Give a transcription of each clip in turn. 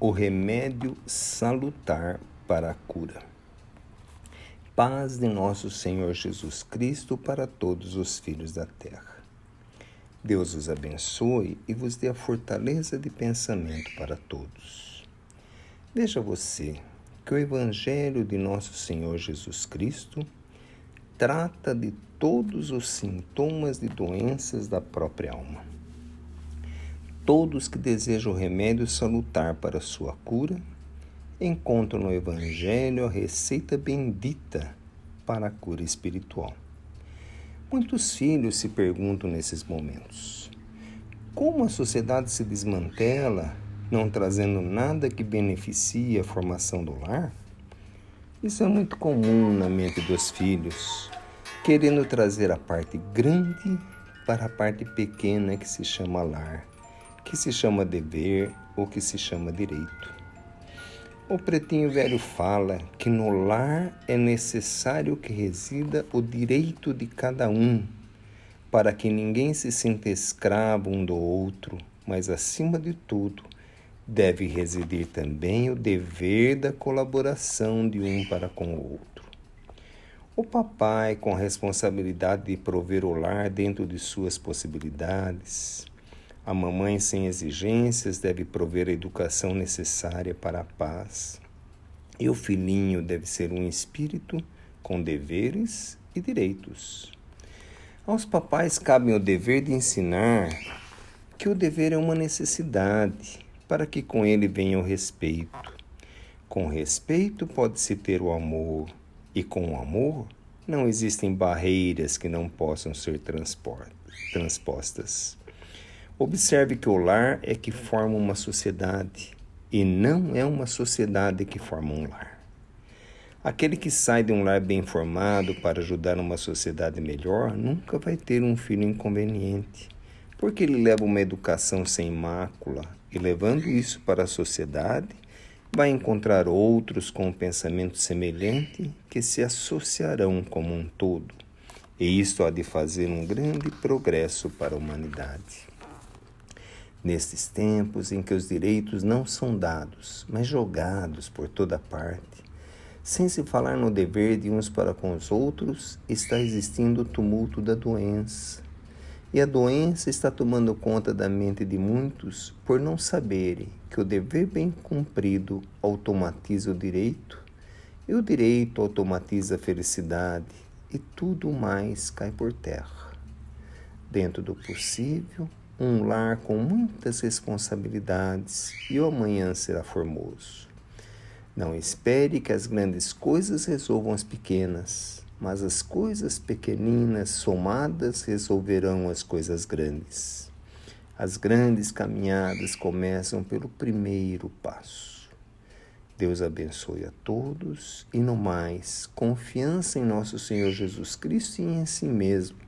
o remédio salutar para a cura. Paz de nosso Senhor Jesus Cristo para todos os filhos da terra. Deus os abençoe e vos dê a fortaleza de pensamento para todos. Veja você que o Evangelho de nosso Senhor Jesus Cristo trata de todos os sintomas de doenças da própria alma Todos que desejam remédio salutar para sua cura encontram no Evangelho a receita bendita para a cura espiritual. Muitos filhos se perguntam nesses momentos: como a sociedade se desmantela, não trazendo nada que beneficie a formação do lar? Isso é muito comum na mente dos filhos, querendo trazer a parte grande para a parte pequena que se chama lar que se chama dever ou que se chama direito. O pretinho velho fala que no lar é necessário que resida o direito de cada um, para que ninguém se sinta escravo um do outro, mas acima de tudo, deve residir também o dever da colaboração de um para com o outro. O papai, com a responsabilidade de prover o lar dentro de suas possibilidades, a mamãe sem exigências deve prover a educação necessária para a paz. E o filhinho deve ser um espírito com deveres e direitos. Aos papais cabe o dever de ensinar que o dever é uma necessidade para que com ele venha o respeito. Com respeito pode-se ter o amor, e com o amor não existem barreiras que não possam ser transpostas. Observe que o lar é que forma uma sociedade e não é uma sociedade que forma um lar. Aquele que sai de um lar bem formado para ajudar uma sociedade melhor nunca vai ter um filho inconveniente, porque ele leva uma educação sem mácula e, levando isso para a sociedade, vai encontrar outros com um pensamento semelhante que se associarão como um todo. E isto há de fazer um grande progresso para a humanidade. Nestes tempos em que os direitos não são dados, mas jogados por toda parte, sem se falar no dever de uns para com os outros, está existindo o tumulto da doença. E a doença está tomando conta da mente de muitos por não saberem que o dever bem cumprido automatiza o direito, e o direito automatiza a felicidade, e tudo mais cai por terra. Dentro do possível, um lar com muitas responsabilidades e o amanhã será formoso. Não espere que as grandes coisas resolvam as pequenas, mas as coisas pequeninas somadas resolverão as coisas grandes. As grandes caminhadas começam pelo primeiro passo. Deus abençoe a todos e, no mais, confiança em nosso Senhor Jesus Cristo e em si mesmo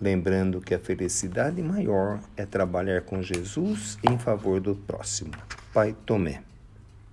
lembrando que a felicidade maior é trabalhar com Jesus em favor do próximo. Pai Tomé.